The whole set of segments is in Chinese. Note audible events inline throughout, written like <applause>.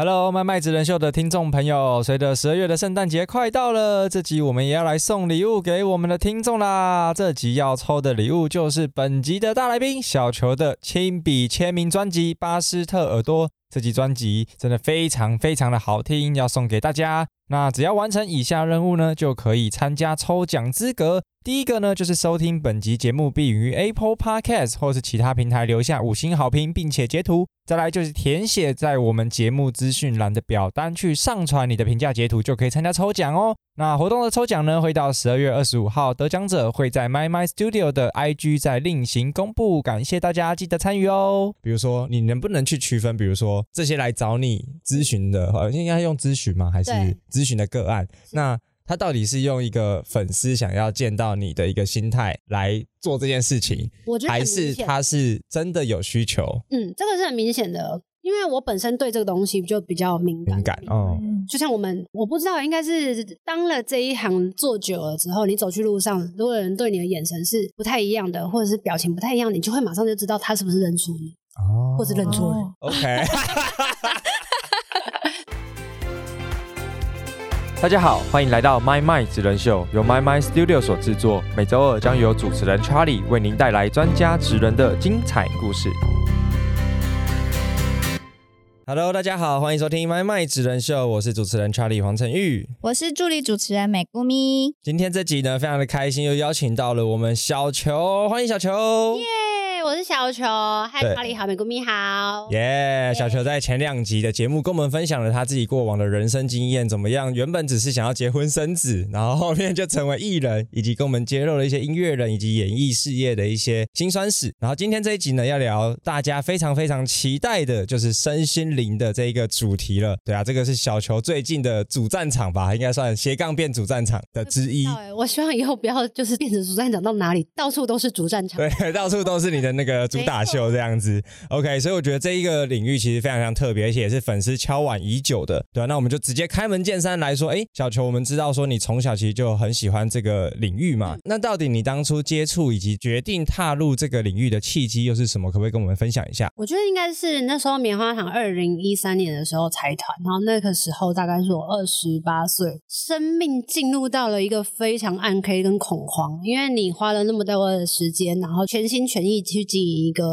Hello，麦麦直人秀的听众朋友，随着十二月的圣诞节快到了，这集我们也要来送礼物给我们的听众啦。这集要抽的礼物就是本集的大来宾小球的亲笔签名专辑《巴斯特耳朵》。这集专辑真的非常非常的好听，要送给大家。那只要完成以下任务呢，就可以参加抽奖资格。第一个呢，就是收听本集节目，并于 Apple Podcast 或是其他平台留下五星好评，并且截图。再来就是填写在我们节目资讯栏的表单，去上传你的评价截图，就可以参加抽奖哦。那活动的抽奖呢，会到十二月二十五号，得奖者会在 My My Studio 的 IG 再另行公布。感谢大家，记得参与哦。比如说，你能不能去区分？比如说，这些来找你咨询的，呃应该用咨询吗？还是咨询的个案？那他到底是用一个粉丝想要见到你的一个心态来做这件事情，我觉得还是他是真的有需求？嗯，这个是很明显的，因为我本身对这个东西就比较敏感。敏感哦，就像我们，我不知道，应该是当了这一行做久了之后，你走去路上，如果有人对你的眼神是不太一样的，或者是表情不太一样，你就会马上就知道他是不是认出你，哦或者认错人。OK，<laughs> 大家好，欢迎来到 My My 职人秀，由 My My Studio 所制作。每周二将由主持人 Charlie 为您带来专家职人的精彩故事。Hello，大家好，欢迎收听 My My 职人秀，我是主持人 Charlie 黄晨玉。我是助理主持人美姑咪，今天这集呢，非常的开心，又邀请到了我们小球，欢迎小球。耶，我是小球，嗨，对查理好，美国咪好。耶小球在前两集的节目跟我们分享了他自己过往的人生经验，怎么样？原本只是想要结婚生子，然后后面就成为艺人，以及跟我们揭露了一些音乐人以及演艺事业的一些辛酸史。然后今天这一集呢，要聊大家非常非常期待的，就是身心灵的这一个主题了。对啊，这个是小球最近的主战场吧，应该算斜杠变主战场的之一。对，我希望以后不要就是变成主战场到哪里，到处都是主战场。对，到处都是你的那个主打秀这样子。OK，所以我觉得这一个领域其实非常非常特别，而且也是粉丝敲碗已久的。对啊，那我们就直接开门见山来说，哎，小球，我们知道说你从小其实就很喜欢这个领域嘛。那到底你当初接触以及决定踏入这个领域的契机又是什么？可不可以跟我们分享一下？我觉得应该是那时候棉花糖二零一三年的时候财团，然后那个时候大概是我二十八岁，生命进入到了一个非常暗黑跟恐慌，因为你花了那么多的时间，然后全心全意去经营一个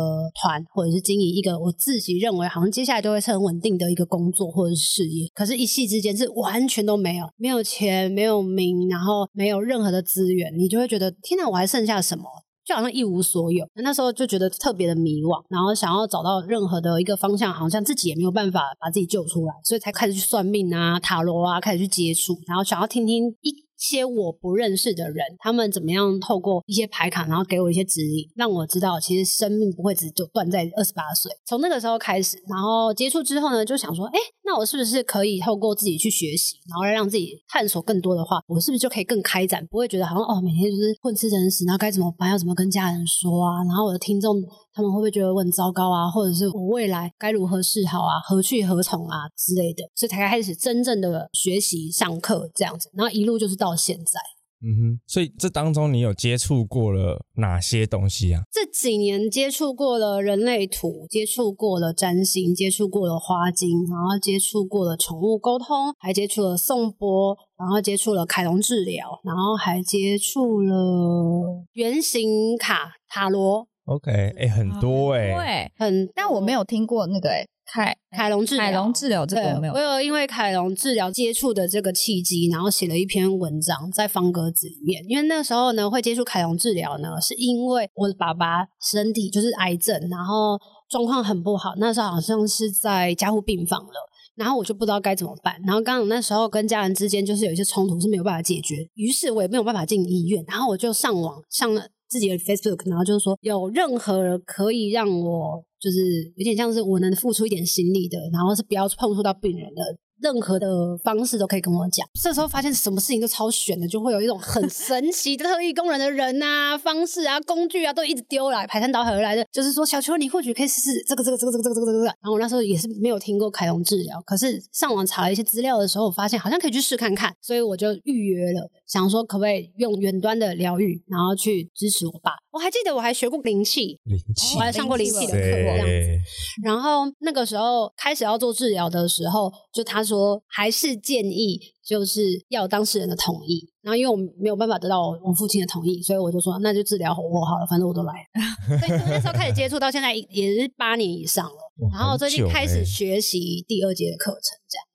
团，或者是经营一个我自己认为好像接下来都会是很稳定的一个工作或者是事业，可是一夕之间是完全都没有，没有钱，没有名，然后没有任何的资源，你就会觉得天哪，我还剩下什么？就好像一无所有。那时候就觉得特别的迷惘，然后想要找到任何的一个方向，好像自己也没有办法把自己救出来，所以才开始去算命啊、塔罗啊，开始去接触，然后想要听听一。些我不认识的人，他们怎么样透过一些牌卡，然后给我一些指引，让我知道其实生命不会只就断在二十八岁。从那个时候开始，然后接触之后呢，就想说，哎，那我是不是可以透过自己去学习，然后让自己探索更多的话，我是不是就可以更开展，不会觉得好像哦，每天就是混吃等死，然后该怎么办，要怎么跟家人说啊？然后我的听众他们会不会觉得我很糟糕啊？或者是我未来该如何是好啊？何去何从啊之类的？所以才开始真正的学习上课这样子，然后一路就是到现在。嗯哼，所以这当中你有接触过了哪些东西啊？这几年接触过了人类图，接触过了占星，接触过了花精，然后接触过了宠物沟通，还接触了颂钵，然后接触了凯龙治疗，然后还接触了圆形卡塔罗，OK，哎、很多哎、对，很但我没有听过那个哎凯凯龙治疗凯龙治疗这，个我没有我。有因为凯龙治疗接触的这个契机，然后写了一篇文章在方格子里面。因为那时候呢，会接触凯龙治疗呢，是因为我的爸爸身体就是癌症，然后状况很不好，那时候好像是在加护病房了。然后我就不知道该怎么办，然后刚好那时候跟家人之间就是有一些冲突是没有办法解决，于是我也没有办法进医院，然后我就上网上了自己的 Facebook，然后就是说有任何可以让我就是有点像是我能付出一点心力的，然后是不要碰触到病人的任何的方式都可以跟我讲。这时候发现什么事情都超悬的，就会有一种很神奇的特异功能的人啊、方式啊、工具啊，都一直丢来，排山倒海而来的。就是说，小邱，你或许可以试试这个、这个、这个、这个、这个、这个、这个。然后我那时候也是没有听过凯龙治疗，可是上网查了一些资料的时候，我发现好像可以去试看看，所以我就预约了，想说可不可以用远端的疗愈，然后去支持我爸。我还记得我还学过灵气，灵气我还上过灵气的课，对这样子。然后那个时候开始要做治疗的时候，就他说还是建议就是要当事人的同意。然后因为我没有办法得到我父亲的同意，所以我就说那就治疗我好了，反正我都来了。<laughs> 所以从那时候开始接触到现在也是八年以上了。然后最近开始欸学习第二节的课程，这样子。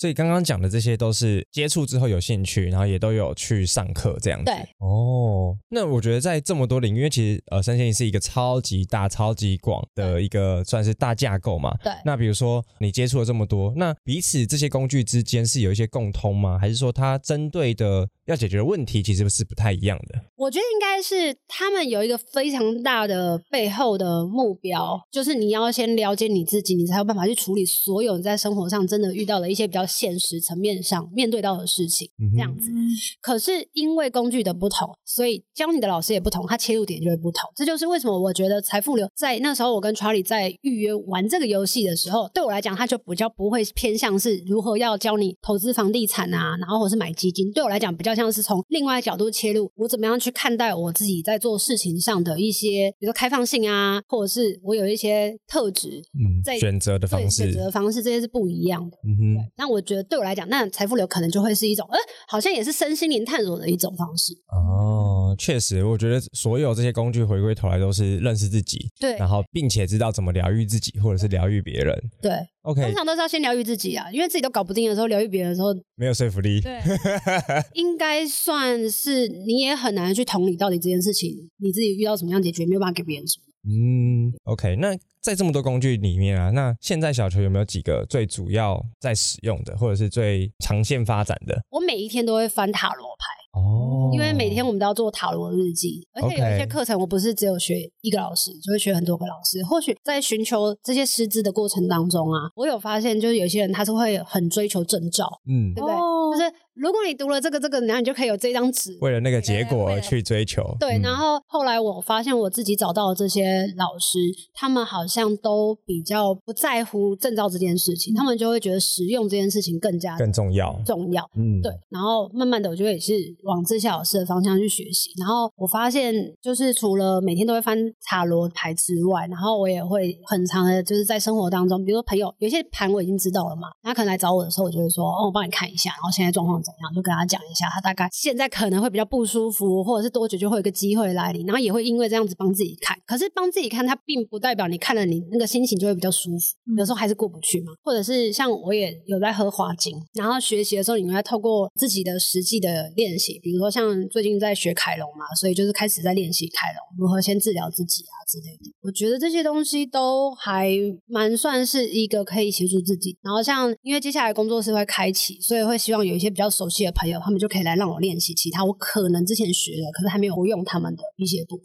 所以刚刚讲的这些都是接触之后有兴趣，然后也都有去上课这样子。对，哦，那我觉得在这么多领域，因为其实呃，身心灵是一个超级大、超级广的一个算是大架构嘛。对那比如说你接触了这么多，那彼此这些工具之间是有一些共通吗？还是说它针对的要解决的问题其实是不太一样的？我觉得应该是他们有一个非常大的背后的目标，就是你要先了解你自己，你才有办法去处理所有你在生活上真的遇到的一些比较现实层面上面对到的事情，嗯这样子。可是因为工具的不同，所以教你的老师也不同，他切入点就会不同。这就是为什么我觉得财富流在那时候，我跟 Charlie 在预约玩这个游戏的时候，对我来讲，他就比较不会偏向是如何要教你投资房地产啊，然后或是买基金。对我来讲，比较像是从另外角度切入，我怎么样去看待我自己在做事情上的一些，比如说开放性啊，或者是我有一些特质，嗯在，选择的方式选，择的方式，这些是不一样的。嗯哼，那我觉得对我来讲，那财富流可能就会是一种，呃，好像也是身心灵探索的一种方式。哦，确实，我觉得所有这些工具回归头来都是认识自己，对然后并且知道怎么疗愈自己，或者是疗愈别人。对，OK，通常都是要先疗愈自己啊，因为自己都搞不定的时候，疗愈别人的时候，没有说服力。对，<laughs> 应该算是你也很难去同理到底这件事情你自己遇到什么样解决，没有办法给别人什么。嗯，OK，那在这么多工具里面啊，那现在小球有没有几个最主要在使用的，或者是最长线发展的？我每一天都会翻塔罗牌，哦因为每天我们都要做塔罗日记，而且有一些课程我不是只有学一个老师，就会学很多个老师。或许在寻求这些师资的过程当中啊，我有发现，就是有些人他是会很追求证照，嗯对，不对？哦就是如果你读了这个这个，然后你就可以有这张纸，为了那个结果而去追求。对，嗯然后后来我发现我自己找到的这些老师，他们好像都比较不在乎证照这件事情，他们就会觉得实用这件事情更加更重要。重要。嗯，对，然后慢慢的，我就也是往这些老师的方向去学习。然后我发现，就是除了每天都会翻塔罗牌之外，然后我也会很长的，就是在生活当中，比如说朋友有些盘我已经知道了嘛，他可能来找我的时候，我就会说，哦，我帮你看一下，然后现在状况怎样，就跟他讲一下，他大概现在可能会比较不舒服，或者是多久就会有个机会来临，然后也会因为这样子帮自己看。可是帮自己看，它并不代表你看了你那个心情就会比较舒服，有时候还是过不去嘛。或者是像我也有在喝花精，然后学习的时候，你们要透过自己的实际的练习，比如说像最近在学凯龙嘛，所以就是开始在练习凯龙如何先治疗自己啊之类的。我觉得这些东西都还蛮算是一个可以协助自己。然后像因为接下来工作室会开启，所以会希望有一些比较熟悉的朋友，他们就可以来让我练习其他我可能之前学的，可是还没有用他们的一些部分。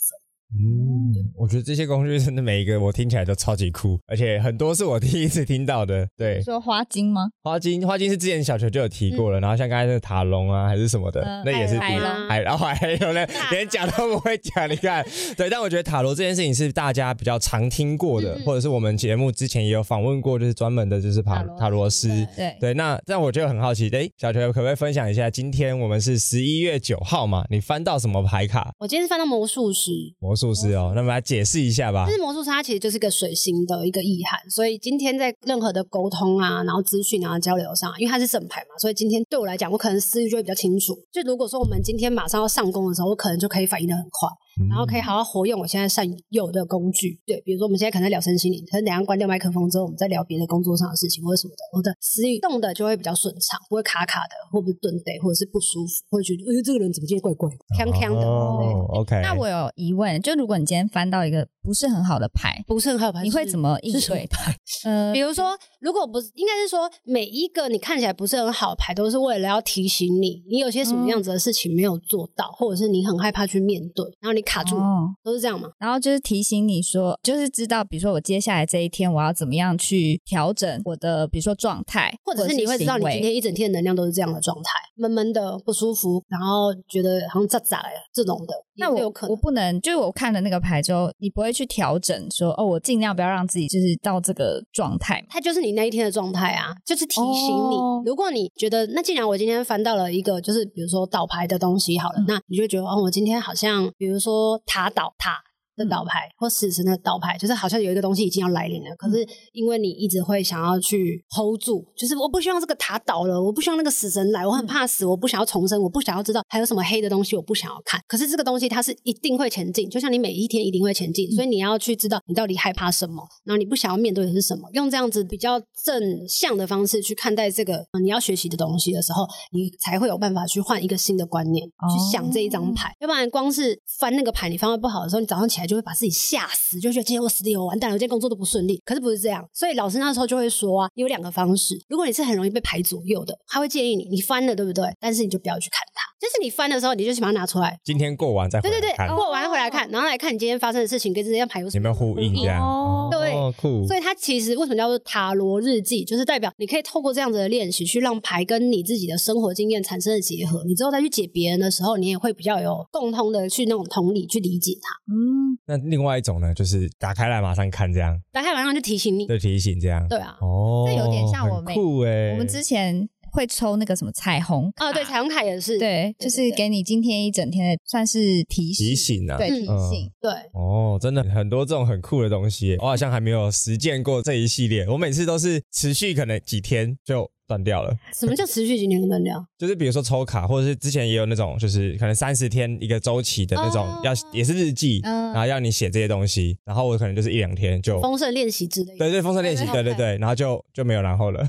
嗯，我觉得这些工具真的每一个我听起来都超级酷，而且很多是我第一次听到的。对，说花精吗？花精，花精是之前小球就有提过了，然后像刚才那个塔龙啊，还是什么的，嗯那也是第海龙海，然后还有呢，连讲都不会讲，你看，对，但我觉得塔罗这件事情是大家比较常听过的，或者是我们节目之前也有访问过，就是专门的就是塔塔罗塔罗师。对，对，那但我就很好奇，哎，小球可不可以分享一下，今天我们是十一月九号嘛，你翻到什么牌卡？我今天是翻到魔术师，魔术师哦，那么来解释一下吧就。是魔术师他其实就是个水星的一个意涵，所以今天在任何的沟通啊，然后资讯啊交流上，因为他是正牌嘛，所以今天对我来讲，我可能思虑就会比较清楚。就如果说我们今天马上要上工的时候，我可能就可以反应的很快，然后可以好好活用我现在善有的工具。对，比如说我们现在可能在聊身心灵，可能等下关掉麦克风之后，我们再聊别的工作上的事情或者什么的，我的思域动的就会比较顺畅，不会卡卡的，或不是顿得，或者是不舒服，会觉得哎、这个人怎么今天怪怪的、锵锵的。哦，OK，那我有疑问，就如果你今天翻到一个不是很好的牌，不是很好牌，你会怎么应对它？<laughs> 呃 <laughs> 比，如说，如果不是，应该是说每一个你看起来不是很好的牌，都是为了要提醒你，你有些什么样子的事情没有做到，或者是你很害怕去面对，然后你卡住，哦。都是这样吗？然后就是提醒你说，就是知道，比如说我接下来这一天我要怎么样去调整我的，比如说状态，或者是你会知道你今天一整天的能量都是这样的状态，闷闷的不舒服，然后觉得好像咋咋了这种的，那我有可能。我不能，就是我看了那个牌之后，你不会去调整说，哦，我尽量不要让自己就是到这个状态嘛。它就是你那一天的状态啊，就是提醒你。哦如果你觉得，那既然我今天翻到了一个，就是比如说倒牌的东西好了，嗯那你就觉得，哦，我今天好像，比如说塔倒塔。的倒牌或死神的倒牌，就是好像有一个东西已经要来临了，可是因为你一直会想要去 hold 住，就是我不希望这个塔倒了，我不希望那个死神来，我很怕死，我不想要重生，我不想要知道还有什么黑的东西，我不想要看。可是这个东西它是一定会前进，就像你每一天一定会前进，所以你要去知道你到底害怕什么，然后你不想要面对的是什么，用这样子比较正向的方式去看待这个、呃你要学习的东西的时候，你才会有办法去换一个新的观念，去想这一张牌。要不然光是翻那个牌，你翻的不好的时候，你早上起来就会把自己吓死，就觉得今天我死定了，我完蛋了，我今天工作都不顺利。可是不是这样，所以老师那时候就会说啊，有两个方式。如果你是很容易被排左右的，他会建议你，你翻了对不对？但是你就不要去看它，就是你翻的时候，你就去把它拿出来。今天过完再回对对对，过完回来看，然后来看你今天发生的事情跟这些排有什么有没有呼应这样？哦对哦酷。所以它其实为什么叫做塔罗日记，就是代表你可以透过这样子的练习，去让牌跟你自己的生活经验产生的结合。你之后再去解别人的时候，你也会比较有共通的去那种同理去理解它。嗯，那另外一种呢，就是打开来马上看这样，打开马上就提醒你，对提醒这样。对啊，哦，这有点像我很们酷哎，我们之前会抽那个什么彩虹卡哦，对，彩虹卡也是，对，就是给你今天一整天的算是提醒，提醒啊，对，嗯。提醒。对，哦，真的很多这种很酷的东西，我好像还没有实践过这一系列。我每次都是持续可能几天就断掉了，什么叫持续几年的断掉？<laughs> 就是比如说抽卡，或者是之前也有那种，就是可能三十天一个周期的那种，哦要也是日记，嗯然后要你写这些东西，然后我可能就是一两天就。丰盛练习之类的。对对，丰盛练习，对对对然后就就没有然后了，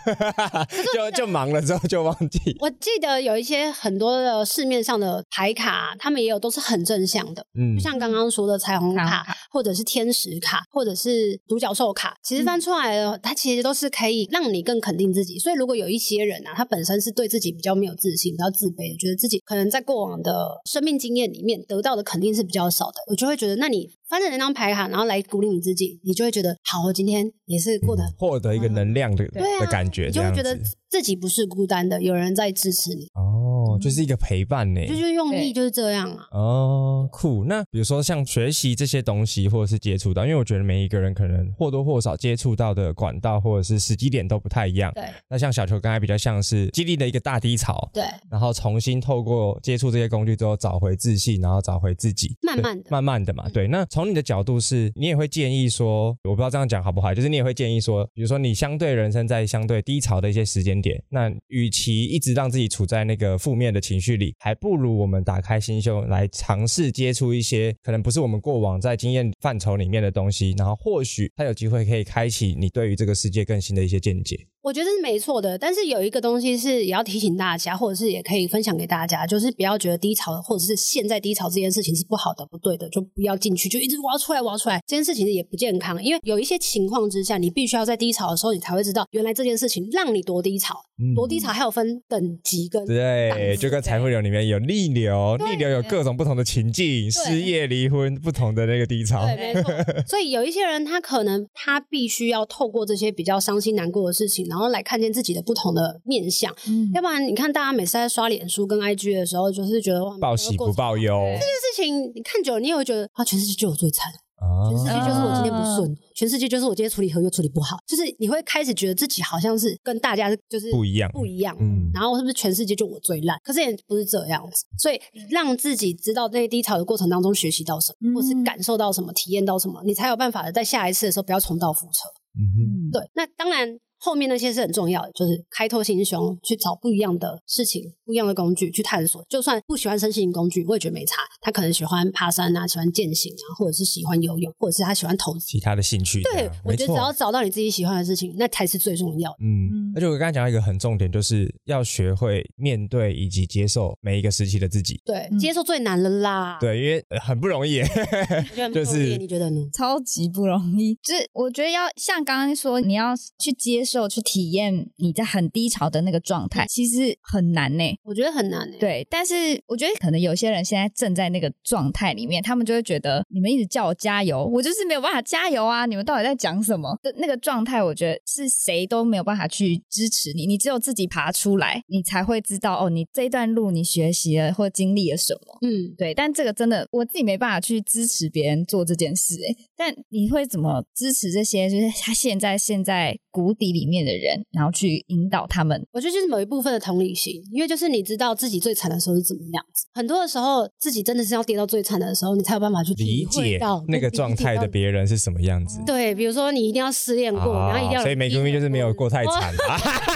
<laughs> 就就忙了之后就忘记。我记得有一些很多的市面上的牌卡，他们也有都是很正向的，嗯就，像刚刚说的彩虹卡彩虹卡，或者是天使卡，或者是独角兽卡，其实翻出来的，它其实都是可以让你更肯定自己。所以如果有一些人啊，他本身是对自己比较没有自信、比较自卑的，觉得自己可能在过往的生命经验里面得到的肯定是比较少的，我就会觉得，那你翻着那张牌卡，然后来鼓励你自己，你就会觉得，好，我今天也是过得。获得一个能量的对啊的感觉，你就会觉得自己不是孤单的，有人在支持你，哦，就是一个陪伴呢。就是用力就是这样啊。哦，酷。那比如说像学习这些东西，或者是接触到，因为我觉得每一个人可能或多或少接触到的管道或者是时机点都不太一样。对那像小球刚才比较像是经历了一个大低潮，对，然后重新透过接触这些工具之后找回自信，然后找回自己，慢慢的慢慢的嘛。对，那从你的角度是，你也会建议说，我不知道这样讲好不好，就是你也会建议说，比如说你相对人生在相对低潮的一些时间点，那与其一直让自己处在那个负面面的情绪里，还不如我们打开心胸来尝试接触一些可能不是我们过往在经验范畴里面的东西，然后或许它有机会可以开启你对于这个世界更新的一些见解。我觉得是没错的，但是有一个东西是也要提醒大家，或者是也可以分享给大家，就是不要觉得低潮或者是现在低潮这件事情是不好的、不对的，就不要进去，就一直我要出来，我要出来，这件事情也不健康。因为有一些情况之下，你必须要在低潮的时候，你才会知道原来这件事情让你多低潮，嗯多低潮还有分等级跟对，就跟财富流里面有逆流，逆流有各种不同的情境，失业、离婚，不同的那个低潮。对，没错。所以有一些人，他可能他必须要透过这些比较伤心难过的事情，然后来看见自己的不同的面相。嗯要不然，你看大家每次在刷脸书跟 IG 的时候，就是觉得哇报喜不报忧对这件事情，你看久了，你也会觉得啊，全世界就我最惨，啊全世界就是我今天不顺，全世界就是我今天处理合约处理不好，就是你会开始觉得自己好像是跟大家就是不一样不一样。嗯，然后是不是全世界就我最烂？可是也不是这样子，所以让自己知道在低潮的过程当中学习到什么，嗯或是感受到什么，体验到什么，你才有办法在下一次的时候不要重蹈覆辙。嗯对，那当然后面那些是很重要的，就是开拓心胸，去找不一样的事情、不一样的工具去探索。就算不喜欢身心灵工具，我也觉得没差。他可能喜欢爬山啊，喜欢健行啊，或者是喜欢游泳，或者是他喜欢投资。其他的兴趣对我觉得只要找到你自己喜欢的事情，那才是最重要的。嗯，而且我刚才讲到一个很重点，就是要学会面对以及接受每一个时期的自己。对，嗯接受最难了啦。，对，因为呃很不容易耶。我 <laughs> 觉得很不就是容易你觉得呢？超级不容易。就是我觉得要像刚刚说，你要去接受、去体验你在很低潮的那个状态，其实很难呢。我觉得很难诶、对，但是我觉得可能有些人现在正在那个状态里面，他们就会觉得你们一直叫我加油，我就是没有办法加油啊！你们到底在讲什么？的那个状态，我觉得是谁都没有办法去支持你，你只有自己爬出来，你才会知道哦，你这一段路你学习了或经历了什么。嗯，对，但这个真的我自己没办法去支持别人做这件事、欸，但你会怎么支持这些就是他现在现在谷底里面的人，然后去引导他们？我觉得就是某一部分的同理心，因为就是你知道自己最惨的时候是怎么样子。很多的时候，自己真的是要跌到最惨的时候，你才有办法去理解到那个状态的。别人是什么样子。对，比如说你一定要失恋过，然后一定要所以美低潮姑咪就是没有过太哦惨啊。<laughs>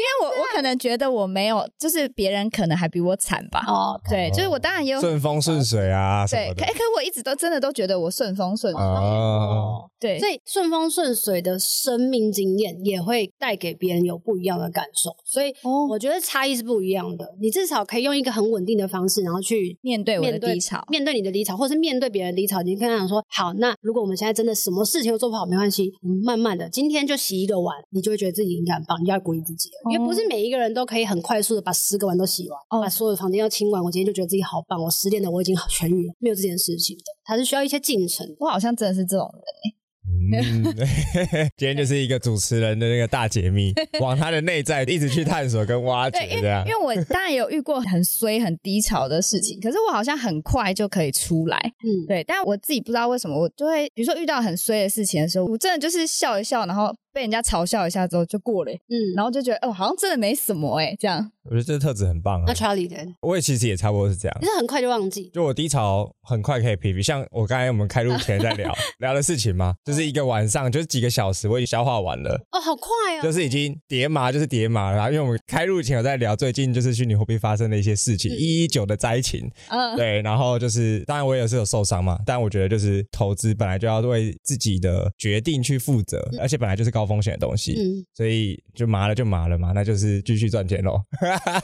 因为我我可能觉得我没有，就是别人可能还比我惨吧。哦，对，就是我当然也有顺风顺水啊对，可可我一直都真的都觉得我顺风顺水。哦。对，所以顺风顺水的生命经验也会带给别人有不一样的感受，所以哦我觉得差异是不一样的。你至少可以用一个很稳定的方式，然后去面对我的面对低潮，面对你的低潮，或是面对别人的低潮，你跟他讲说：好，那如果我们现在真的什么事情都做不好，没关系，我们慢慢的，今天就洗一个碗，你就会觉得自己应该很棒，你就要鼓励自己了。因为不是每一个人都可以很快速的把十个碗都洗完，哦把所有的房间要清完，我今天就觉得自己好棒，我失恋的，我已经痊愈了，没有这件事情的，它是需要一些进程。我好像真的是这种人。嗯，<laughs> 今天就是一个主持人的那个大解密，往他的内在一直去探索跟挖掘这样为因。为我当然有遇过很衰、很低潮的事情，可是我好像很快就可以出来。嗯，对，但我自己不知道为什么，我就会比如说遇到很衰的事情的时候，我真的就是笑一笑，然后被人家嘲笑一下之后就过了欸，嗯，然后就觉得哦，好像真的没什么哎，这样。我觉得这个特质很棒啊那。Charlie 的，我也其实也差不多是这样就。是很快就忘记，就我低潮很快可以疲惫，像我刚才我们开录前在聊 <laughs> 聊的事情嘛，就是一个晚上，就是几个小时，我已经消化完了，哦，好快哦，就是已经叠麻，就是叠麻然后。因为我们开录前有在聊最近就是虚拟货币发生的一些事情，一一九的灾情，嗯，对，然后就是当然我也是有受伤嘛，但我觉得就是投资本来就要为自己的决定去负责，而且本来就是高风险的东西，嗯，所以就麻了就麻了嘛，那就是继续赚钱喽。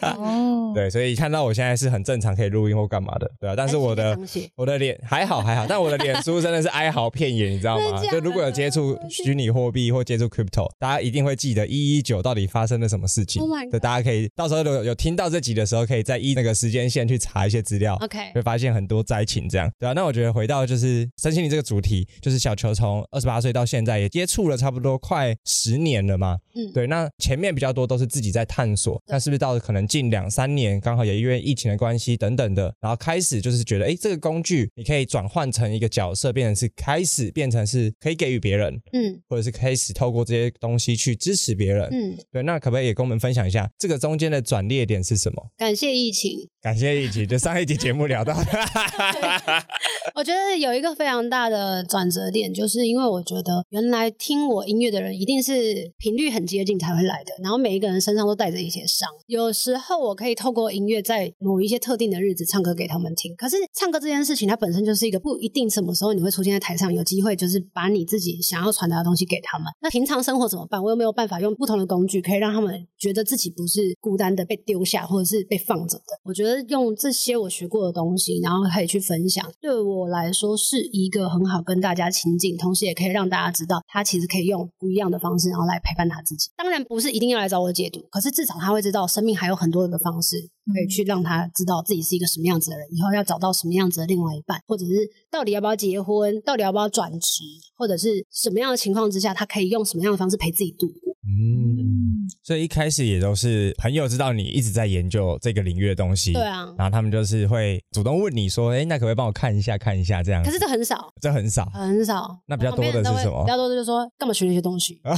哦，<laughs> 对，所以看到我现在是很正常可以录音或干嘛的，对啊，但是我的我的脸还好还好，但我的脸书真的是哀嚎遍野，你知道吗？就如果有接触虚拟货币或接触 crypto，大家一定会记得一一九到底发生了什么事情 Oh 对，大家可以到时候有有听到这集的时候，可以在一那个时间线去查一些资料。OK，会发现很多灾情，这样对啊。那我觉得回到就是身心灵这个主题，就是小球从二十八岁到现在也接触了差不多快十年了嘛。嗯，对，那前面比较多都是自己在探索，那是不是到可能近两三年，刚好也因为疫情的关系等等的，然后开始就是觉得，哎，这个工具你可以转换成一个角色，变成是开始变成是可以给予别人，嗯或者是开始透过这些东西去支持别人。嗯，对，那可不可以也跟我们分享一下这个中间的转捩点是什么？感谢疫情，感谢疫情，就上一集节目聊到的，<laughs> 我觉得有一个非常大的转折点，就是因为我觉得原来听我音乐的人一定是频率很接近才才会来的，然后每一个人身上都带着一些伤。有时候我可以透过音乐在某一些特定的日子唱歌给他们听，可是唱歌这件事情它本身就是一个不一定什么时候你会出现在台上，有机会就是把你自己想要传达的东西给他们。那平常生活怎么办？我有没有办法用不同的工具，可以让他们觉得自己不是孤单的被丢下，或者是被放着的？我觉得用这些我学过的东西，然后可以去分享，对我来说是一个很好跟大家亲近，同时也可以让大家知道，他其实可以用不一样的方式，然后来陪伴他自己。当然不是一定要来找我解读，可是至少他会知道生命还有很多的方式，可以去让他知道自己是一个什么样子的人，以后要找到什么样子的另外一半，或者是到底要不要结婚，到底要不要转职，或者是什么样的情况之下，他可以用什么样的方式陪自己度过。嗯，所以一开始也都是朋友知道你一直在研究这个领域的东西，对啊，然后他们就是会主动问你说，哎，那可不可以帮我看一下看一下这样？可是这很少。这很少，很少，那比较多的是什么比较多的就是说，干嘛学那些东西？<laughs> 嗯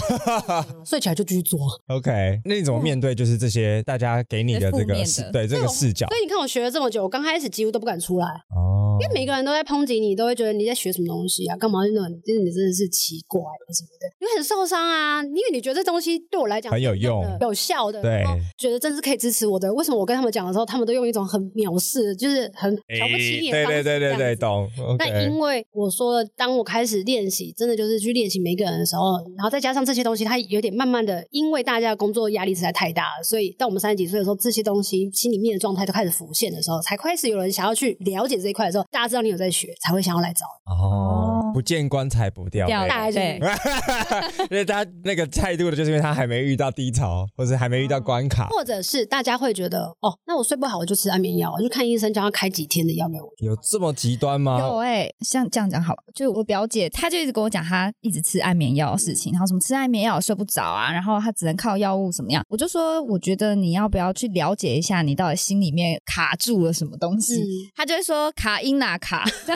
睡起来就继续做。OK，那你怎么面对就是这些大家给你的这个对这个视角所？以你看，我学了这么久，我刚开始几乎都不敢出来。哦，因为每个人都在抨击你，都会觉得你在学什么东西啊？干嘛那种？就是你真的是奇怪什么的，你会很受伤啊。因为你觉得这东西对我来讲很有用有效的，对觉得真是可以支持我的。为什么我跟他们讲的时候，他们都用一种很藐视，就是很瞧不起你方式对对对对，对懂。那因为我说了，当我开始练习，真的就是去练习每一个人的时候，然后再加上这些东西，它有点慢慢的，因为大家的工作压力实在太大了，所以到我们三十几岁的时候，这些东西心里面的状态都开始浮现的时候，才开始有人想要去了解这一块的时候，大家知道你有在学，才会想要来找你。哦，不见棺材不掉掉泪。大概是对，<laughs> 因为他那个态度的，就是因为他还没遇到低潮，或者还没遇到关卡，或者是大家会觉得，哦，那我睡不好，我就吃安眠药，我就看医生，叫他开几天的药给我。有这么极端吗有吗？哎、像这样讲好了，就我表姐，她就一直跟我讲，她一直吃安眠药的事情，然后什么吃安眠药睡不着啊，然后她只能靠药物怎么样，我就说，我觉得你要不要去了解一下，你到底心里面卡住了什么东西？嗯她就会说卡因哪卡，<laughs> 这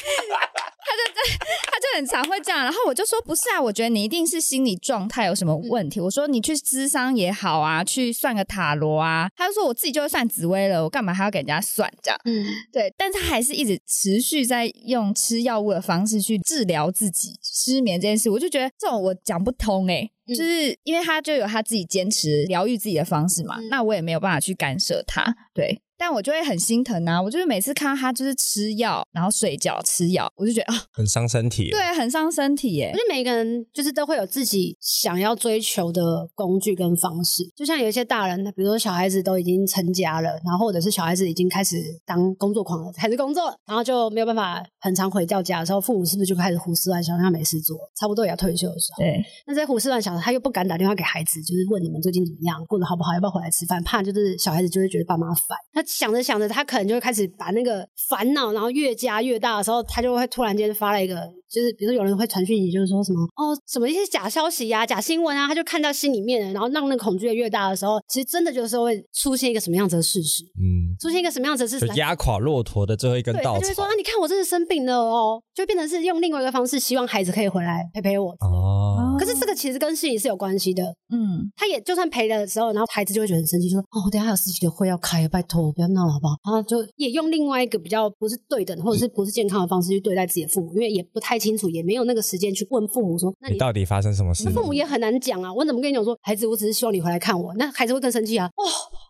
样靠 <laughs> 他就很常会这样，然后我就说不是啊，我觉得你一定是心理状态有什么问题。我说你去咨商也好啊，去算个塔罗啊。他就说我自己就会算紫薇了，我干嘛还要给人家算这样？嗯，对，但是他还是一直持续在用吃药物的方式去治疗自己失眠这件事，我就觉得这种我讲不通哎、嗯就是因为他就有他自己坚持疗愈自己的方式嘛，嗯那我也没有办法去干涉他，对。但我就会很心疼啊！我就是每次看到他就是吃药，然后睡觉吃药，我就觉得啊，很伤身体。对，很伤身体耶我觉。得每一个人就是都会有自己想要追求的工具跟方式，就像有一些大人，比如说小孩子都已经成家了，然后或者是小孩子已经开始当工作狂了，开始工作了，然后就没有办法很常回到家的时候，父母是不是就开始胡思乱想，让他没事做，差不多也要退休的时候。对，那在胡思乱想，他又不敢打电话给孩子，就是问你们最近怎么样，过得好不好，要不要回来吃饭，怕就是小孩子就会觉得爸妈烦。他想着想着，他可能就会开始把那个烦恼，然后越加越大的时候，他就会突然间发了一个，就是比如说有人会传讯息，就是说什么哦，什么一些假消息呀、假新闻啊，他就看到心里面了，然后让那个恐惧越大的时候，其实真的就是会出现一个什么样子的事实，嗯，出现一个什么样子的事实。压垮骆驼的最后一根，稻草他就会说啊，。你看我真的生病了哦，就变成是用另外一个方式，希望孩子可以回来陪陪我。哦，可是这个其实跟心理是有关系的，嗯，他也就算陪的时候，然后孩子就会觉得很生气，就说：“哦，我等下还有十几个会要开，拜托不要闹了好不好？”然后就也用另外一个比较不是对等或者是不是健康的方式去对待自己的父母，因为也不太清楚，也没有那个时间去问父母说：“那你你到底发生什么事那？父母也很难讲啊，我怎么跟你讲说，孩子，我只是希望你回来看我，那孩子会更生气啊。哦，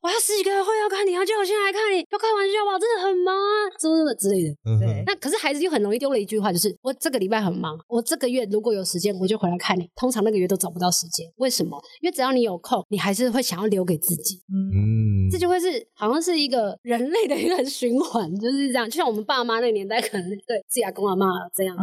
我还有十几个会要看你，要叫我现在来看你，要开玩笑吧，我真的很忙啊，什么什么之类的。嗯对那可是孩子就很容易丢了一句话，就是我这个礼拜很忙，我这个月如果有时间，我就回来看你。通常那个月都找不到时间，为什么？因为只要你有空，你还是会想要留给自己，嗯这就会是好像是一个人类的一个 <laughs> 循环，就是这样。就像我们爸妈那个年代，可能对自己阿公阿妈这样，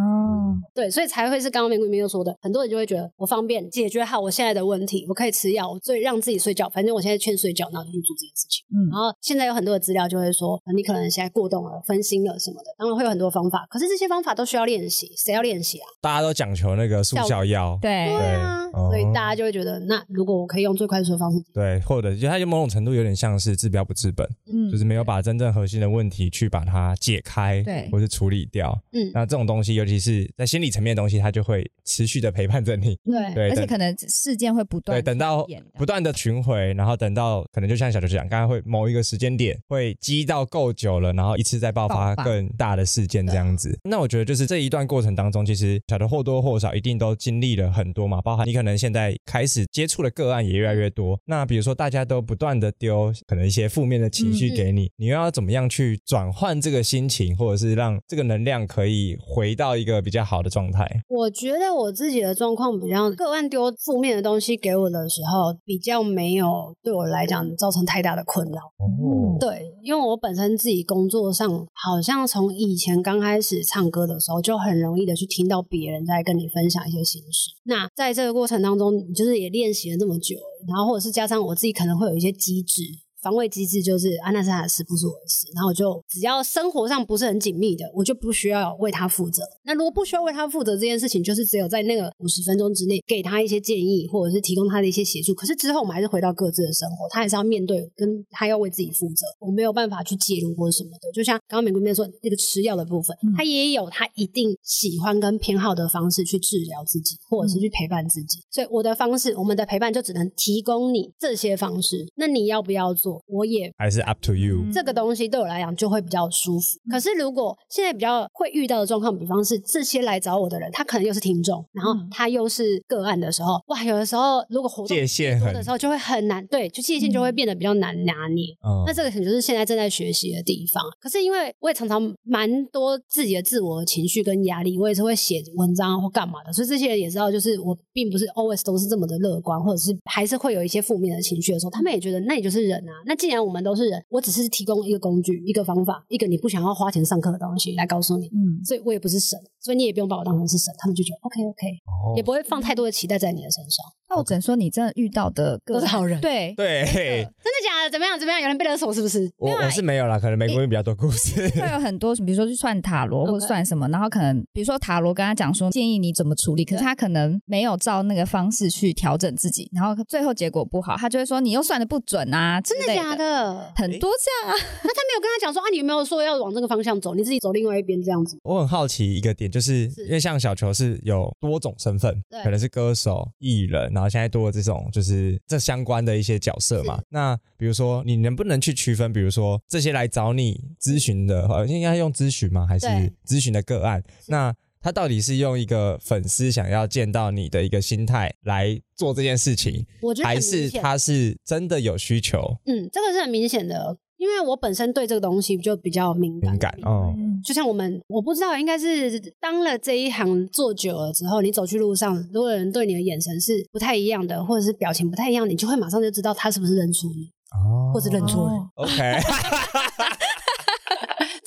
哦，对，所以才会是刚刚玫瑰明又说的，很多人就会觉得我方便解决好我现在的问题，我可以吃药，我最让自己睡觉，反正我现在劝睡觉，那我就去做这件事情。嗯然后现在有很多的资料就会说，呃你可能现在过动了、分心了什么的，当然会有很多方法，可是这些方法都需要练习，谁要练习啊？大家都讲求那个速效药，对对啊，哦所以大家就会觉得，那如果我可以用最快速的方式解决，对，或者就它就某种程度有点像是治标不治本，嗯就是没有把真正核心的问题去把它解开，对或是处理掉。嗯，那这种东西，尤其是在心理层面的东西，它就会持续的陪伴着你。对对而且可能事件会不断对，等到不断的巡回，然后等到可能就像小球讲，刚刚会某一个时间点会积到够久了，然后一次再爆发爆发更大的事件这样子。那我觉得就是这一段过程当中，其实小的或多或少一定都经历了很多嘛，包含你可能现在开始接触的个案也越来越多。那比如说大家都不断的丢可能一些负面的情绪给你，你又要怎么样去转换这个心情，或者是让这个能量可以回到一个比较好的状态？我觉得我自己的状况比较个案丢负面的东西给我的时候，比较没有对我来讲造成太大的困扰。哦，对，因为我本身自己工作上，好像从以前刚开始唱歌的时候，就很容易的去听到别人在跟你分享一些心事。那在这个过程当中，你就是也练习了这么久，然后或者是加上我自己可能会有一些机制。防卫机制就是安娜是他的事，不是我的事。然后我就只要生活上不是很紧密的，我就不需要为他负责。那如果不需要为他负责这件事情，就是只有在那个五十分钟之内给他一些建议，或者是提供他的一些协助。可是之后我们还是回到各自的生活，他还是要面对，跟他要为自己负责。我没有办法去介入或什么的。就像刚刚美国面说那个吃药的部分，嗯他也有他一定喜欢跟偏好的方式去治疗自己，或者是去陪伴自己。所以我的方式，我们的陪伴就只能提供你这些方式。那你要不要做？做，我也还是 up to you。嗯这个东西对我来讲就会比较舒服。可是如果现在比较会遇到的状况，比方是这些来找我的人，他可能又是听众，然后嗯他又是个案的时候，哇，有的时候如果活动界限的时候就会很难，对，就界限就会变得比较难拿捏。嗯那这个可能就是现在正在学习的地方。可是因为我也常常蛮多自己的自我情绪跟压力，我也是会写文章啊或干嘛的，所以这些人也知道，就是我并不是 always 都是这么的乐观，或者是还是会有一些负面的情绪的时候，他们也觉得那你就是人啊。那既然我们都是人，我只是提供一个工具、一个方法、一个你不想要花钱上课的东西来告诉你。嗯，所以我也不是神，所以你也不用把我当成是神，他们就觉得 OK OK，、哦也不会放太多的期待在你的身上。那我只能说你真的遇到的个都是好人对，对，<laughs> 真的假的？怎么样？怎么样？有人被勒索是不是？我我是没有啦，可能美国人比较多故事。会有很多，比如说去算塔罗或算什么，然后可能比如说塔罗跟他讲说建议你怎么处理，可是他可能没有照那个方式去调整自己，然后最后结果不好，他就会说你又算的不准啊，真的假的？很多这样啊，<laughs> 那他没有跟他讲说啊，你有没有说要往这个方向走？你自己走另外一边这样子。我很好奇一个点，就是是因为像小球是有多种身份对，可能是歌手、艺人，然后现在多了这种就是这相关的一些角色嘛。那比如说，你能不能去区分，比如说这些来找你咨询的，呃，应该用咨询吗？还是咨询的个案？那他到底是用一个粉丝想要见到你的一个心态来做这件事情，我觉得还是他是真的有需求？嗯，这个是很明显的，因为我本身对这个东西就比较敏感。敏感哦，嗯，就像我们，我不知道，应该是当了这一行做久了之后，你走去路上，如果有人对你的眼神是不太一样的，或者是表情不太一样，你就会马上就知道他是不是认出你，哦或是认错人。哦 OK，<laughs>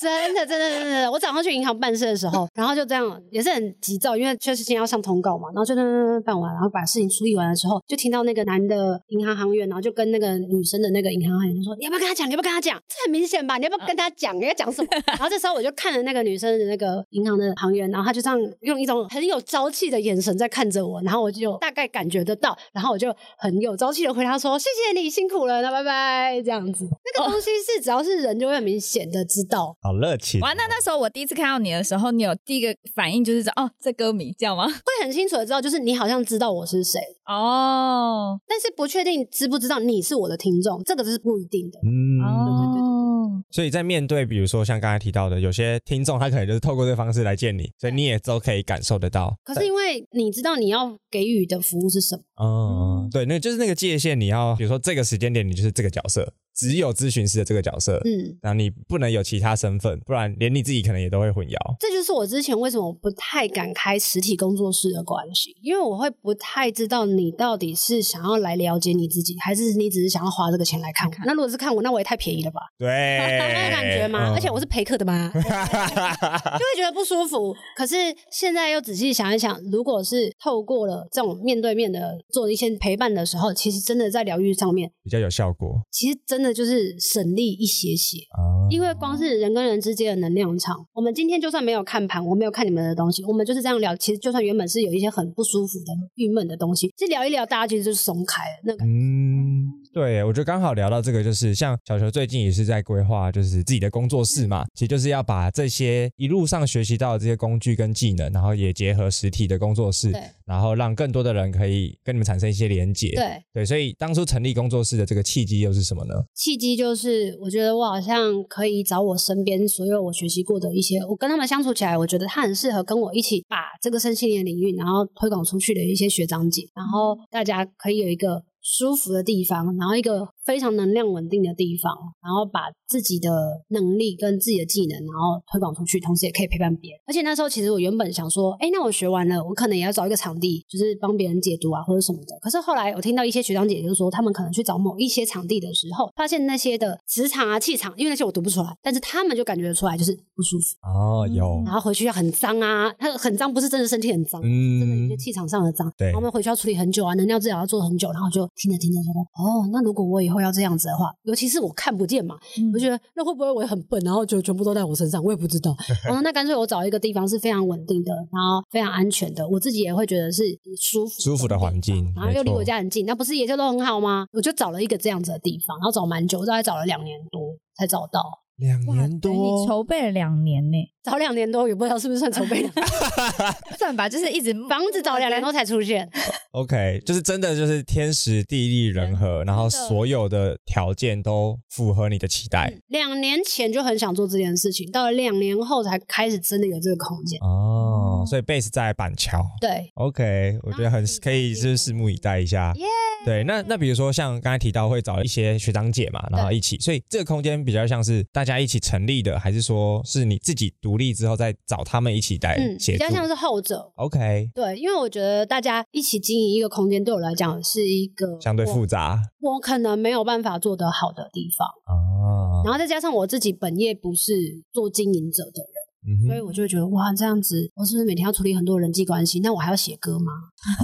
真的，真的，真的，我早上去银行办事的时候，然后就这样，也是很急躁，因为确实今天要上通告嘛，然后就那那办完，然后把事情处理完的时候，就听到那个男的银行行员，然后就跟那个女生的那个银行行员就说：“你要不要跟他讲？你要不要跟他讲？这很明显吧？你要不要跟他讲？你要讲什么？” <laughs> 然后这时候我就看了那个女生的那个银行的行员，然后他就这样用一种很有朝气的眼神在看着我，然后我就大概感觉得到，然后我就很有朝气的回答说：“谢谢你辛苦了，那拜拜。”这样子，那个东西是只要是人就会很明显的知道。好热情。哇，那那时候我第一次看到你的时候，你有第一个反应就是说哦，这歌迷这样吗？会很清楚的知道，就是你好像知道我是谁，哦但是不确定知不知道你是我的听众，这个是不一定的。嗯，哦，所以在面对，比如说像刚才提到的，有些听众他可能就是透过这个方式来见你，所以你也都可以感受得到。可是因为你知道你要给予的服务是什么，嗯，对，那就是那个界限，你要比如说这个时间点你就是这个角色，只有咨询师的这个角色，嗯，然后你不能有其他身份，不然连你自己可能也都会混淆。这就是我之前为什么不太敢开实体工作室的关系，因为我会不太知道你到底是想要来了解你自己，还是你只是想要花这个钱来看我。<laughs> 那如果是看我，那我也太便宜了吧？对，那个感觉吗？嗯而且我是陪客的吗？就会觉得不舒服。可是现在又仔细想一想，如果是透过了这种面对面的做一些陪伴的时候，其实真的在疗愈上面，比较有效果。其实真的就是省力一些些。哦因为光是人跟人之间的能量场，我们今天就算没有看盘，我没有看你们的东西，我们就是这样聊。其实就算原本是有一些很不舒服的、郁闷的东西，其实聊一聊，大家其实就松开了。那个嗯，对，我觉得刚好聊到这个，就是像小球最近也是在规划，就是自己的工作室嘛，其实就是要把这些一路上学习到的这些工具跟技能，然后也结合实体的工作室对，然后让更多的人可以跟你们产生一些连结。对对，所以当初成立工作室的这个契机又是什么呢？契机，就是我觉得我好像可以找我身边所有我学习过的一些，我跟他们相处起来，我觉得他很适合跟我一起把这个身心灵领域，然后推广出去的一些学长姐，然后大家可以有一个舒服的地方，然后一个非常能量稳定的地方，然后把自己的能力跟自己的技能，然后推广出去，同时也可以陪伴别人。而且那时候其实我原本想说，哎，那我学完了，我可能也要找一个场地，就是帮别人解读啊或者什么的。可是后来我听到一些学长姐就说，他们可能去找某一些场地的时候，发现那些的磁场啊、气场，因为那些我读不出来，但是他们就感觉得出来，就是不舒服，哦，有然，后回去要很脏啊，他很脏不是真的身体很脏，嗯真的有嗯些，气场上的脏，对然后我们回去要处理很久啊，能量治疗要做很久，然后就听着听着觉得，哦，那如果我以后要这样子的话，尤其是我看不见嘛，我就觉得那会不会我也很笨，然后就全部都在我身上，我也不知道。我 <laughs> 说那干脆我找一个地方是非常稳定的，然后非常安全的，我自己也会觉得是舒服舒服的环境然后又离我家很近，那不是也就都很好吗？我就找了一个这样子的地方，然后找蛮久，我大概找了两年多才找到。两，年多筹备了两年呢，<laughs> 早两年多，也不知道是不是算筹备两年，<laughs> <laughs> 算吧，就是一直房子早两年多才出现。OK，就是真的就是天时地利人和，然后所有的条件都符合你的期待。两年前就很想做这件事情，到了两年后才开始真的有这个空间。哦，所以 base 在板桥。对，OK，我觉得很可以，就是拭目以待一下。耶对，那那比如说像刚才提到会找一些学长姐嘛，然后一起，所以这个空间比较像是大家一起成立的，还是说是你自己独立之后再找他们一起来嗯，协助比较像是后者。？OK，对，因为我觉得大家一起经营一个空间，对我来讲是一个相对复杂我，我可能没有办法做得好的地方。啊。然后再加上我自己本业不是做经营者的人，嗯所以我就会觉得哇，这样子我是不是每天要处理很多人际关系？那我还要写歌吗？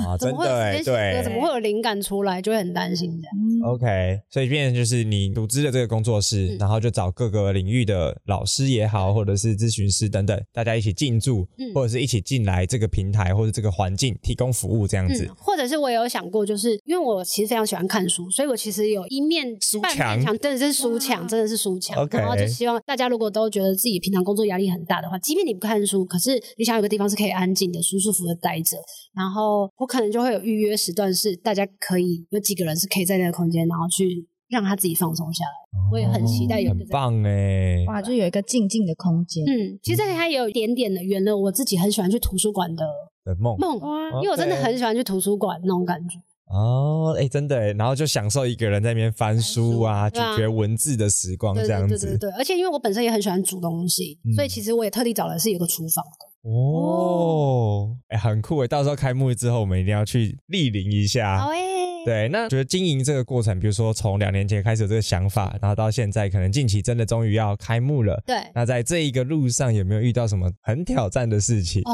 啊，<laughs> 怎真的哎，么会有时间写歌？怎么会有灵感出来？就会很担心这样。嗯 OK，所以变成就是你组织的这个工作室，嗯然后就找各个领域的老师也好，或者是咨询师等等，大家一起进驻，嗯或者是一起进来这个平台或者这个环境提供服务这样子嗯。，或者是我也有想过，就是因为我其实非常喜欢看书，所以我其实有一面半书墙面墙，真的是书墙，真的是书墙。然后就希望大家如果都觉得自己平常工作压力很大的话，即便你不看书，可是你想有个地方是可以安静的、舒舒服服的待着。然后我可能就会有预约时段，是大家可以有几个人是可以在那个空间，然后去让他自己放松下来。我也很期待有一个很棒哎，哇，就有一个静静的空间。嗯，其实它也有一点点的圆了我自己很喜欢去图书馆的的梦梦，因为我真的很喜欢去图书馆那种感觉。哦，哎，真的哎，然后就享受一个人在那边翻书啊，咀嚼文字的时光对这样子。对对对对，而且因为我本身也很喜欢煮东西，嗯所以其实我也特地找的是有个厨房的。哦，哎，很酷哎，到时候开幕之后我们一定要去莅临一下。好哎，对，那觉得经营这个过程，比如说从两年前开始有这个想法，然后到现在可能近期真的终于要开幕了。对，那在这一个路上有没有遇到什么很挑战的事情？哦，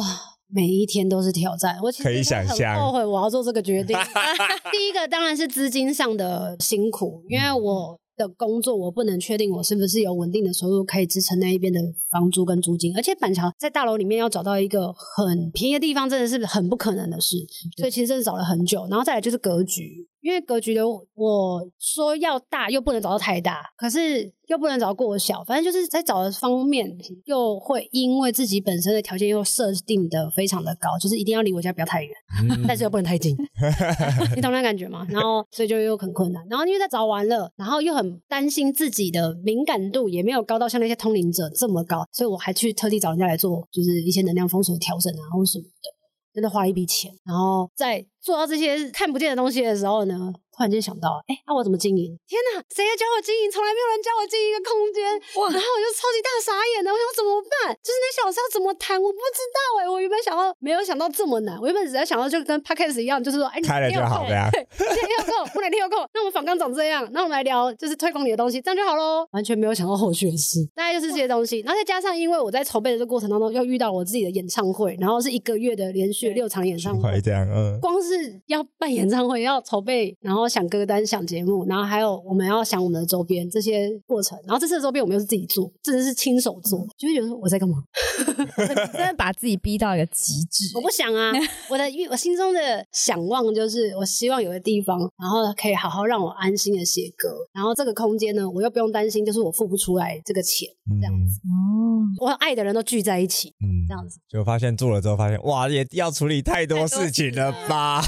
每一天都是挑战。我其实可以想象很后悔我要做这个决定。<laughs> 第一个当然是资金上的辛苦，因为我。的工作我不能确定我是不是有稳定的收入可以支撑那一边的房租跟租金，而且板桥在大楼里面要找到一个很便宜的地方，真的是很不可能的事，所以其实真的找了很久。然后再来就是格局，因为格局的我说要大又不能找到太大，可是又不能找到过小，反正就是在找的方面又会因为自己本身的条件又设定的非常的高，就是一定要离我家不要太远，嗯但是又不能太近，<laughs> 你懂那感觉吗？然后所以就又很困难，然后因为在找完了，然后又很担心自己的敏感度也没有高到像那些通灵者这么高，所以我还去特地找人家来做，就是一些能量风水调整啊或什么的。真的花了一笔钱，然后在做到这些看不见的东西的时候呢，突然间想到，哎，那、我怎么经营？天哪，谁要教我经营？从来没有人教我经营一个空间，哇然后我就超级大傻眼的，我想怎么办？就是那小事要怎么谈，我不知道哎、我原本想到没有想到这么难，我原本只在想到就跟 podcast 一样，就是说，哎，你开了就好这样对，今天有空，不哪天有空，那我们访刚长这样，那我们来聊就是推广你的东西，这样就好喽。完全没有想到后续的事，大概就是这些东西。然后再加上，因为我在筹备的这个过程当中，又遇到我自己的演唱会，然后是一个月的连续六场演唱会会，这样，嗯，光是要办演唱会，要筹备，然后想歌单、想节目，然后还有我们要想我们的周边这些过程。然后这次的周边我们又是自己做，真的是亲手做，就会觉得说我在干嘛？<laughs> 真的把自己逼到一个极致我。不想啊，<laughs> 我的欲我心中的想望就是，我希望有个地方，然后可以好好让我安心的写歌。然后这个空间呢，我又不用担心，就是我付不出来这个钱，这样子，哦，我爱的人都聚在一起，嗯这样子。就发现做了之后，发现哇，也要处理太多事情了吧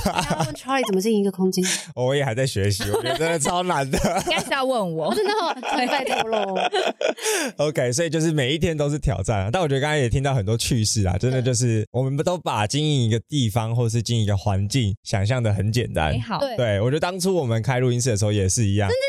？Charlie 怎么经营一个空间，<laughs> 我也还在学习，<laughs> 我觉得真的超难的。应该是要问我。真的哦，拜托喽。<laughs> OK，所以就是每一天都是挑战啊。但我觉得刚才也听到很多趣事啊，真的就是我们都把经营一个地方或是经营一个环境想象的很简单。美。好，对。对，我觉得当初我们开录音室的时候也是一样，真的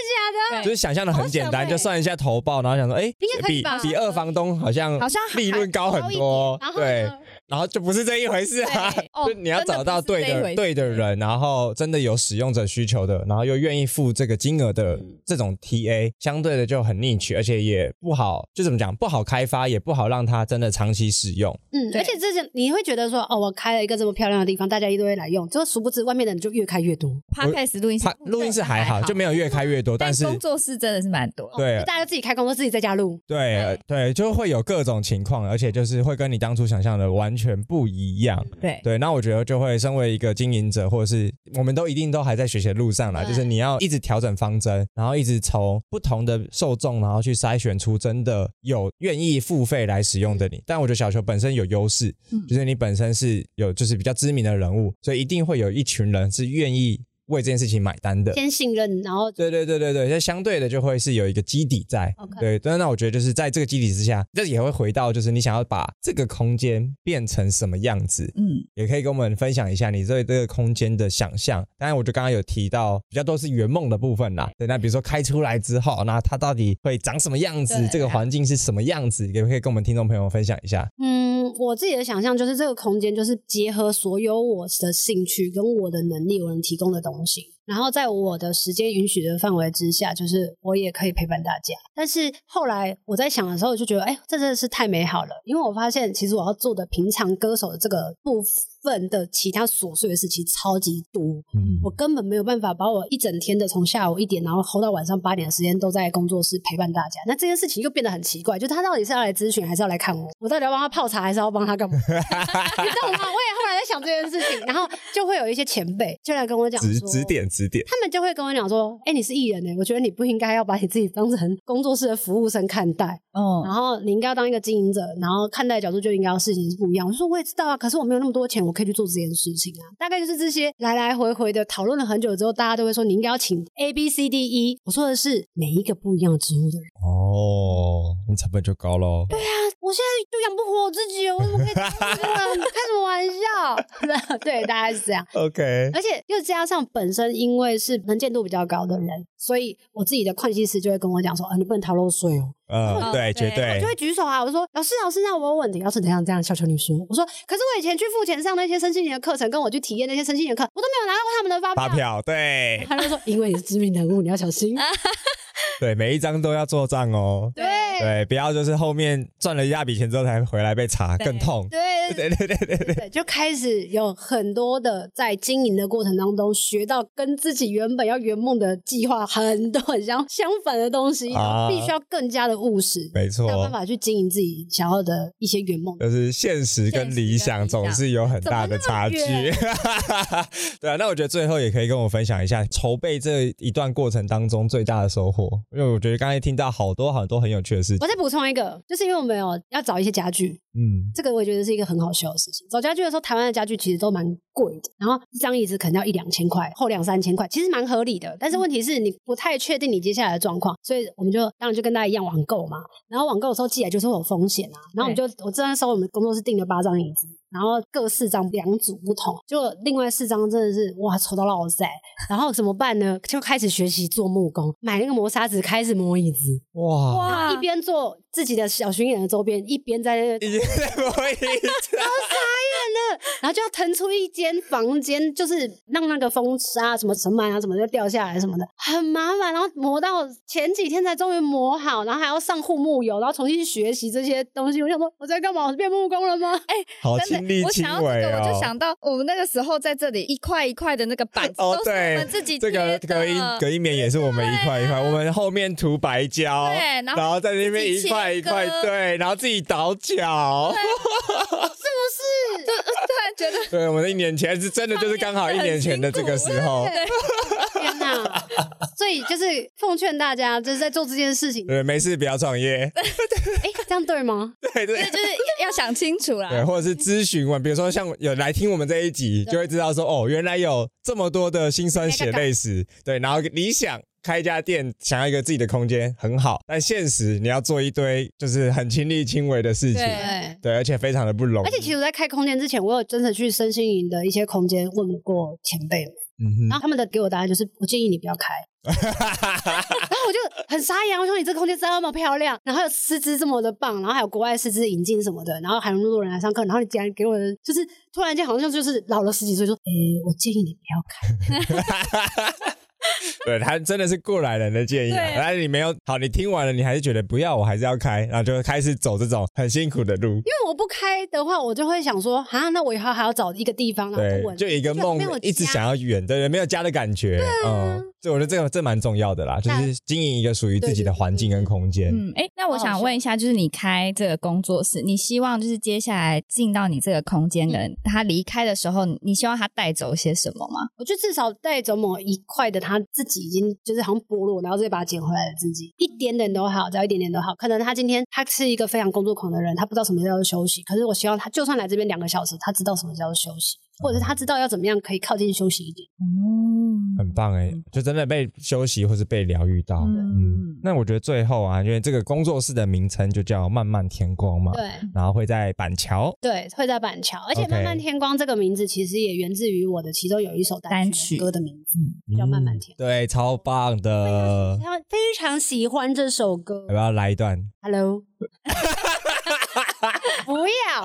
假的，就是想象的很简单，就算一下投报，然后想说，哎比比二房东好像好像利润高很多对呢，然后就不是这一回事啊。哦 <laughs> 就你要找到对的对的人，然后真的有使用者需求的，然后又愿意付这个金额的嗯这种 TA，相对的就很 niche，而且也不好，就怎么讲，不好开发，也不好让它真的长期使用。嗯，而且这是你会觉得说，哦，我开了一个这么漂亮的地方，大家一定会来用，结果殊不知外面的人就越开越多。Podcast 录音室录音室还好，就没有越开越多，但是工作室真的是蛮多。对大家自己开工作，自己在家录。对呃对，就会有各种情况，而且就是会跟你当初想象的完全不一样。对对，那我觉得就会身为一个经营者，或者是我们都一定都还在学习的路上啦，就是你要一直调整方针，然后一直从不同的受众，然后去筛选出真的有愿意付费来使用的你。但我觉得小球本身有优势，嗯就是你本身是有就是比较知名的人物，所以一定会有一群人是愿意为这件事情买单的。先信任，然后对对对对对，那相对的就会是有一个基底在。对，但那我觉得就是在这个基底之下，这也会回到就是你想要把这个空间变成什么样子，嗯，也可以跟我们分享一下你对这个空间的想象。当然，我就刚刚有提到比较多是圆梦的部分啦。对，那比如说开出来之后，那它到底会长什么样子对？这个环境是什么样子？也可以跟我们听众朋友分享一下。嗯，我自己的想象就是这个空间就是结合所有我的兴趣跟我的能力，我能提供的东西。然后在我的时间允许的范围之下，就是我也可以陪伴大家。但是后来我在想的时候，就觉得，哎，这真的是太美好了，因为我发现其实我要做的平常歌手的这个部分的其他琐碎的事情超级多，嗯我根本没有办法把我一整天的从下午一点，然后 hold 到晚上八点的时间都在工作室陪伴大家。那这件事情又变得很奇怪，就他到底是要来咨询，还是要来看我？我到底要帮他泡茶，还是要帮他干嘛？<laughs> 你知道吗？我也想这件事情，然后就会有一些前辈就来跟我讲指指点指点。他们就会跟我讲说：“哎、你是艺人呢、我觉得你不应该要把你自己当成工作室的服务生看待，哦，然后你应该要当一个经营者，然后看待的角度就应该要事情是不一样。”我就说：“我也知道啊，可是我没有那么多钱，我可以去做这件事情啊。”大概就是这些来来回回的讨论了很久之后，大家都会说你应该要请 A B C D E。我说的是每一个不一样的职务的人。哦，那成本就高喽。我现在就养不活我自己，我怎么可以当这个人？<laughs> 开什么玩笑？<laughs> 对，大概是这样。OK，而且又加上本身因为是能见度比较高的人，所以我自己的会计师就会跟我讲说，啊，你不能逃漏税哦。嗯，哦对，绝对对我就。会举手啊，我说老师老师，那我有问题，老师怎样这样？小球你说，我说可是我以前去付钱上那些身心灵的课程，跟我去体验那些身心灵的课，我都没有拿到过他们的发票。发票，对 <laughs> 他就说，因为你是知名人物，你要小心。<laughs> <laughs> 对，每一张都要做账哦。对对，不要就是后面赚了一大笔钱之后才回来被查，更痛。对对对对对对，对，就开始有很多的在经营的过程当中学到跟自己原本要圆梦的计划很多很相相反的东西，啊必须要更加的务实，没错才有办法去经营自己想要的一些圆梦。就是现实跟理想总是有很大的差距怎么。<laughs> 对啊，那我觉得最后也可以跟我分享一下筹备这一段过程当中最大的收获，因为我觉得刚才听到好多好多很有趣的事情我。再补充一个，就是因为我们有要找一些家具，嗯，这个我也觉得是一个很好笑的事情。找家具的时候，台湾的家具其实都蛮贵的，然后一张椅子可能要一两千块，后两三千块，其实蛮合理的。但是问题是你不太确定你接下来的状况，所以我们就当然就跟大家一样网购嘛。然后网购的时候寄来就是会有风险啊，然后我们就我这时候我们工作室订了八张椅子。然后各四张两组不同，就另外四张真的是哇丑到落塞，然后怎么办呢？就开始学习做木工，买那个磨砂纸开始磨椅子，哇，哇一边做自己的小巡演的周边，一边在那已经在摸一张，然后就要腾出一间房间，就是让那个风沙、什么尘螨啊什么就掉下来什么的，很麻烦。然后磨到前几天才终于磨好，然后还要上护木油，然后重新学习这些东西。我想说我在干嘛？我是变木工了吗？哎、<laughs> 好亲力亲想到这个，为哦。我就想到我们那个时候在这里一块一块的那个板子，都是我哦对们自己这个隔音隔音棉也是我们一块一块，我们后面涂白胶，对然后然后在那边一自己切块一块，对，然后自己倒脚。是就 <laughs> 突然觉得对，我们一年前是真的就是刚好一年前的这个时候，<laughs> 天哪！所以就是奉劝大家，就是在做这件事情，对，没事不要创业，<laughs> 哎、这样对吗？对对对，就是要想清楚啦。对，或者是咨询完，比如说像有来听我们这一集，就会知道说，哦，原来有这么多的辛酸血泪史，对，然后理想。开一家店，想要一个自己的空间很好，但现实你要做一堆就是很亲力亲为的事情，对对，而且非常的不容易。而且其实我在开空间之前，我有真的去身心营的一些空间问过前辈们。嗯然后他们的给我答案就是，我建议你不要开。<laughs> 然后我就很傻眼，我说你这空间这么漂亮，然后有师资这么的棒，然后还有国外师资引进什么的，然后还有那么多人来上课，然后你竟然给我的就是突然间好像就是老了十几岁，说，诶，我建议你不要开。<laughs> <laughs> 对他真的是过来人的建议、啊，对但是你没有好，你听完了，你还是觉得不要，我还是要开，然后就开始走这种很辛苦的路。因为我不开的话，我就会想说，啊，那我以后还要找一个地方，然后对就，稳，就一个梦，一直想要远，对对，没有家的感觉。嗯，所以我觉得这个这蛮重要的啦，就是经营一个属于自己的环境跟空间。嗯，哎，那我想问一下，就是你开这个工作室，你希望就是接下来进到你这个空间的人，他离开的时候，你希望他带走些什么吗？我就至少带走某一块的他自己已经就是好像剥落，然后再把它捡回来的自己，一点点都好，只要一点点都好。可能他今天他是一个非常工作狂的人，他不知道什么叫做休息，可是我希望他就算来这边两个小时，他知道什么叫做休息，或者是他知道要怎么样可以靠近休息一点。嗯，很棒哎、就真的被休息或是被疗愈到。嗯，那我觉得最后啊，因为这个工作室的名称就叫漫漫天光嘛，对。然后会在板桥。对，会在板桥，而且 OK “漫漫天光”这个名字其实也源自于我的其中有一首单单曲歌的名字，叫《漫漫天光》。对，超棒的。他非常喜欢这首歌要不。要来一段 Hello，<laughs> 不要，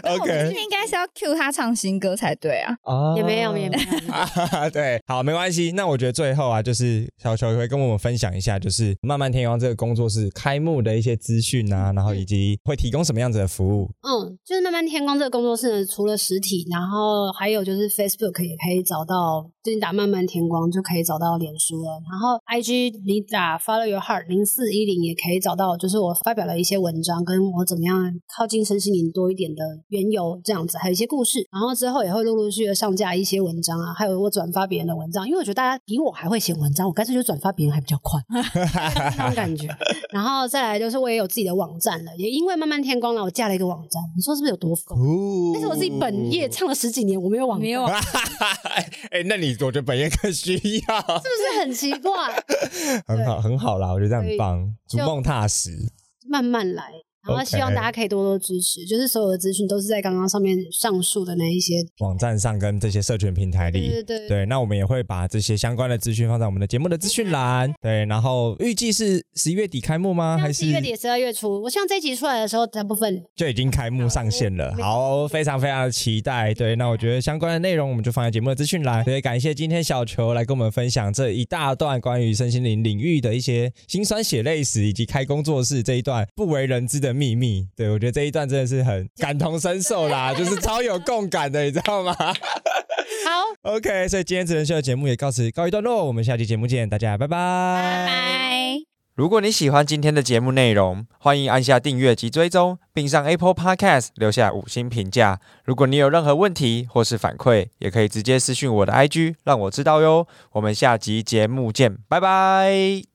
<laughs> OK，应该是要 cue 他唱新歌才对啊。啊也没有，也没有。啊，<laughs> 对，好，没关系。那我觉得最后啊，就是小球会跟我们分享一下，就是漫漫天光这个工作室开幕的一些资讯啊，然后以及会提供什么样子的服务。嗯，就是漫漫天光这个工作室呢，除了实体，然后还有就是 Facebook 也可以找到，最近打漫漫天光就可以找到脸书了。然后 IG 你打 Follow Your Heart 零四一零也可以找到，就是我发表了一些文章，跟我怎么样靠近身心灵多一点的缘由这样子，还有一些故事。然后之后也会陆陆续续的上架一些文章啊，还有我转发别人的文章，因为我觉得大家比我还会写文章，我干脆就转发别人还比较快。<laughs> 那种感觉。然后再来就是我也有自己的网站了，也因为慢慢天光了，我架了一个网站。你说是不是有多疯？哦但是我自己本业唱了十几年，我没有网站，没有啊，<laughs> 哎、那你我觉得本业更需要，<laughs> 是不是很奇怪？很好，很好啦，我觉得这样很棒，逐梦踏实。慢慢来。然后希望大家可以多多支持就是所有的资讯都是在刚刚上面上述的那一些。网站上跟这些社群平台里，对对对对，那我们也会把这些相关的资讯放在我们的节目的资讯栏。对，然后预计是十一月底开幕吗？还是十一月底、十二月初，我希望这一集出来的时候，大部分就已经开幕上线了？好，非常非常的期待。对，那我觉得相关的内容我们就放在节目的资讯栏。对，感谢今天小球来跟我们分享这一大段关于身心灵领域的一些辛酸血泪史，以及开工作室这一段不为人知的秘密。对我觉得这一段真的是很感同身受啦，就是超有共感的，你知道吗？<laughs> 好，OK，所以今天职人秀的节目也告辞告一段落，我们下期节目见，大家拜拜。拜拜。如果你喜欢今天的节目内容，欢迎按下订阅及追踪，并上 Apple Podcast 留下五星评价。如果你有任何问题或是反馈，也可以直接私讯我的 IG，让我知道哟。我们下集节目见，拜拜。